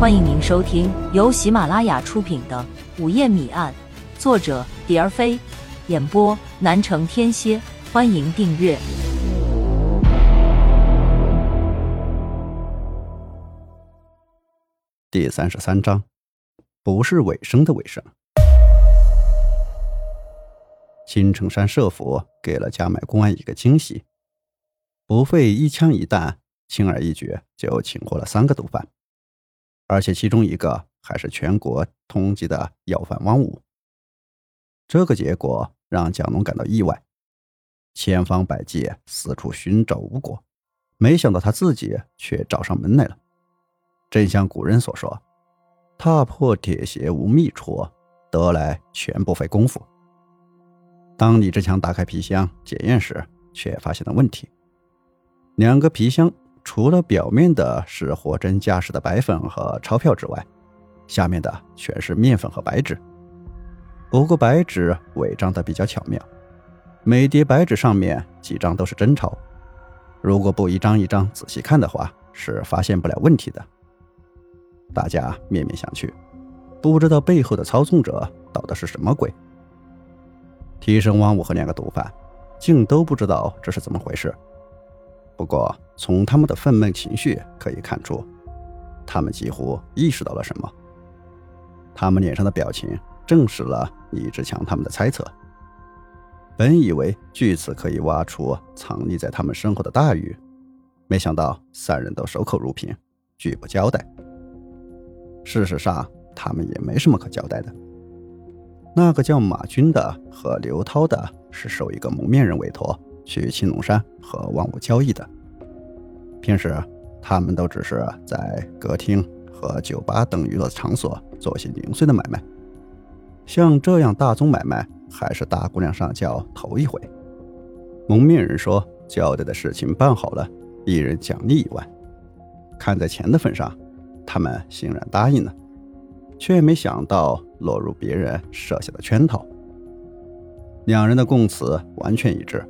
欢迎您收听由喜马拉雅出品的《午夜谜案》，作者蝶儿飞，演播南城天蝎。欢迎订阅第三十三章，不是尾声的尾声。青城山社府给了加买公安一个惊喜，不费一枪一弹，轻而易举就擒获了三个毒贩，而且其中一个还是全国通缉的要犯汪武。这个结果让蒋龙感到意外，千方百计四处寻找无果，没想到他自己却找上门来了。正像古人所说：“踏破铁鞋无觅处，得来全不费工夫。”当李志强打开皮箱检验时，却发现了问题。两个皮箱除了表面的是货真价实的白粉和钞票之外，下面的全是面粉和白纸。不过白纸伪装的比较巧妙，每叠白纸上面几张都是真钞。如果不一张一张仔细看的话，是发现不了问题的。大家面面相觑，不知道背后的操纵者捣的是什么鬼。提升王五和两个毒贩，竟都不知道这是怎么回事。不过从他们的愤懑情绪可以看出，他们几乎意识到了什么。他们脸上的表情证实了李志强他们的猜测。本以为据此可以挖出藏匿在他们身后的大鱼，没想到三人都守口如瓶，拒不交代。事实上，他们也没什么可交代的。那个叫马军的和刘涛的，是受一个蒙面人委托去青龙山和万物交易的。平时他们都只是在歌厅和酒吧等娱乐场所做些零碎的买卖，像这样大宗买卖还是大姑娘上轿头一回。蒙面人说交代的事情办好了，一人奖励一万。看在钱的份上，他们欣然答应了。却没想到落入别人设下的圈套。两人的供词完全一致，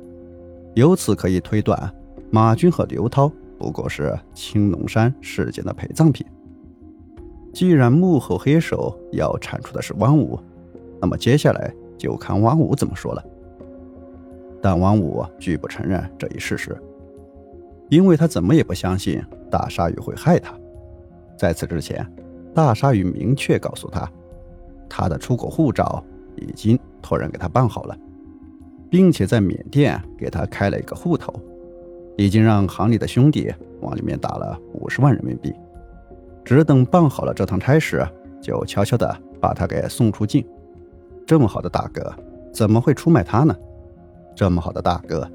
由此可以推断，马军和刘涛不过是青龙山事件的陪葬品。既然幕后黑手要铲除的是汪武，那么接下来就看汪武怎么说了。但汪武拒不承认这一事实，因为他怎么也不相信大鲨鱼会害他。在此之前。大鲨鱼明确告诉他，他的出国护照已经托人给他办好了，并且在缅甸给他开了一个户头，已经让行里的兄弟往里面打了五十万人民币，只等办好了这趟差事，就悄悄的把他给送出境。这么好的大哥，怎么会出卖他呢？这么好的大哥，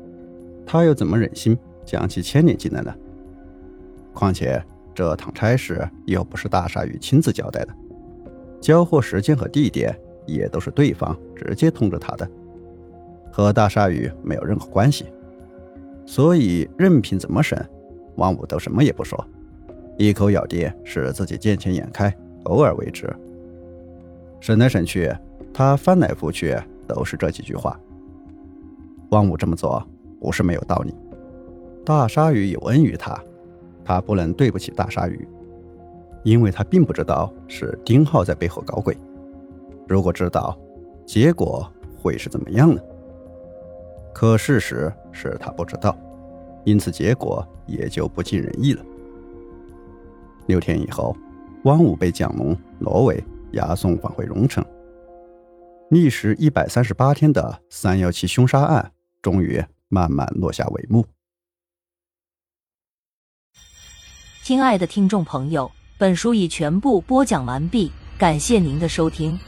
他又怎么忍心将其牵连进来呢？况且。这趟差事又不是大鲨鱼亲自交代的，交货时间和地点也都是对方直接通知他的，和大鲨鱼没有任何关系。所以任凭怎么审，王武都什么也不说，一口咬定是自己见钱眼开，偶尔为之。审来审去，他翻来覆去都是这几句话。王武这么做不是没有道理，大鲨鱼有恩于他。他不能对不起大鲨鱼，因为他并不知道是丁浩在背后搞鬼。如果知道，结果会是怎么样呢？可事实是他不知道，因此结果也就不尽人意了。六天以后，汪武被蒋龙、罗伟押送返回荣城。历时一百三十八天的三幺七凶杀案，终于慢慢落下帷幕。亲爱的听众朋友，本书已全部播讲完毕，感谢您的收听。